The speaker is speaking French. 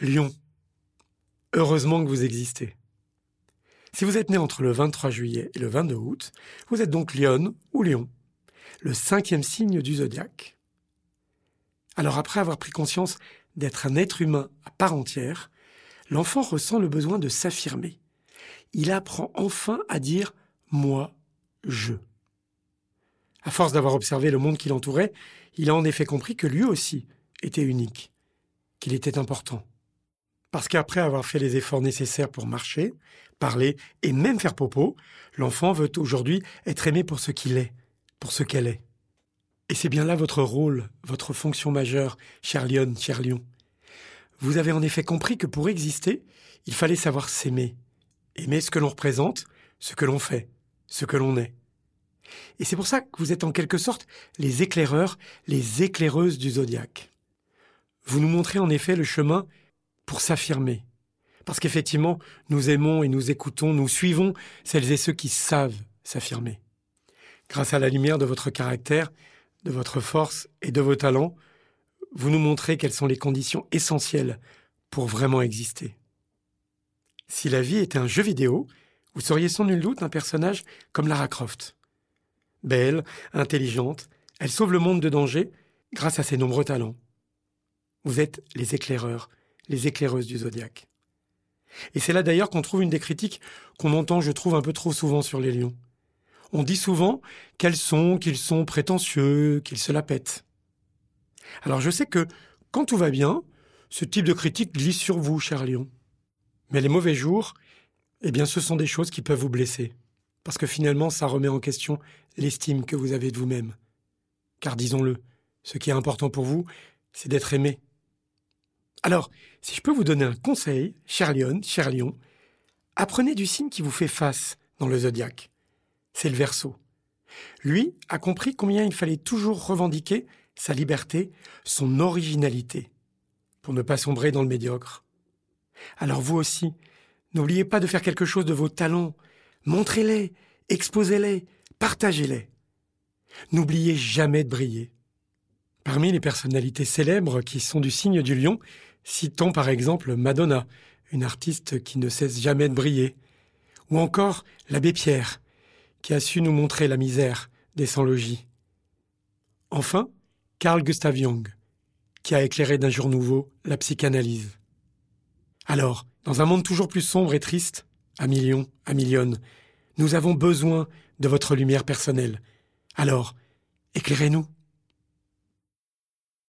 Lion. Heureusement que vous existez. Si vous êtes né entre le 23 juillet et le 22 août, vous êtes donc Lion ou Lion, le cinquième signe du zodiaque. Alors après avoir pris conscience d'être un être humain à part entière, l'enfant ressent le besoin de s'affirmer. Il apprend enfin à dire moi, je. À force d'avoir observé le monde qui l'entourait, il a en effet compris que lui aussi était unique, qu'il était important. Parce qu'après avoir fait les efforts nécessaires pour marcher, parler et même faire popo, l'enfant veut aujourd'hui être aimé pour ce qu'il est, pour ce qu'elle est. Et c'est bien là votre rôle, votre fonction majeure, cher Lion, cher Lion. Vous avez en effet compris que pour exister, il fallait savoir s'aimer, aimer ce que l'on représente, ce que l'on fait, ce que l'on est. Et c'est pour ça que vous êtes en quelque sorte les éclaireurs, les éclaireuses du zodiaque. Vous nous montrez en effet le chemin pour s'affirmer. Parce qu'effectivement, nous aimons et nous écoutons, nous suivons celles et ceux qui savent s'affirmer. Grâce à la lumière de votre caractère, de votre force et de vos talents, vous nous montrez quelles sont les conditions essentielles pour vraiment exister. Si la vie était un jeu vidéo, vous seriez sans nul doute un personnage comme Lara Croft. Belle, intelligente, elle sauve le monde de danger grâce à ses nombreux talents. Vous êtes les éclaireurs, les éclaireuses du zodiaque. Et c'est là d'ailleurs qu'on trouve une des critiques qu'on entend, je trouve, un peu trop souvent sur les lions. On dit souvent qu'elles sont, qu'ils sont prétentieux, qu'ils se la pètent. Alors je sais que, quand tout va bien, ce type de critique glisse sur vous, cher lion. Mais les mauvais jours, eh bien ce sont des choses qui peuvent vous blesser. Parce que finalement, ça remet en question l'estime que vous avez de vous-même. Car disons-le, ce qui est important pour vous, c'est d'être aimé. Alors, si je peux vous donner un conseil, cher lion, cher lion, apprenez du signe qui vous fait face dans le zodiaque. C'est le verso. Lui a compris combien il fallait toujours revendiquer sa liberté, son originalité, pour ne pas sombrer dans le médiocre. Alors vous aussi, n'oubliez pas de faire quelque chose de vos talents, montrez-les, exposez-les, partagez-les. N'oubliez jamais de briller. Parmi les personnalités célèbres qui sont du signe du lion, citons par exemple Madonna, une artiste qui ne cesse jamais de briller, ou encore l'abbé Pierre, qui a su nous montrer la misère des sans-logis. Enfin, Carl Gustav Jung, qui a éclairé d'un jour nouveau la psychanalyse. Alors, dans un monde toujours plus sombre et triste, à millions, à millionnes, nous avons besoin de votre lumière personnelle. Alors, éclairez-nous.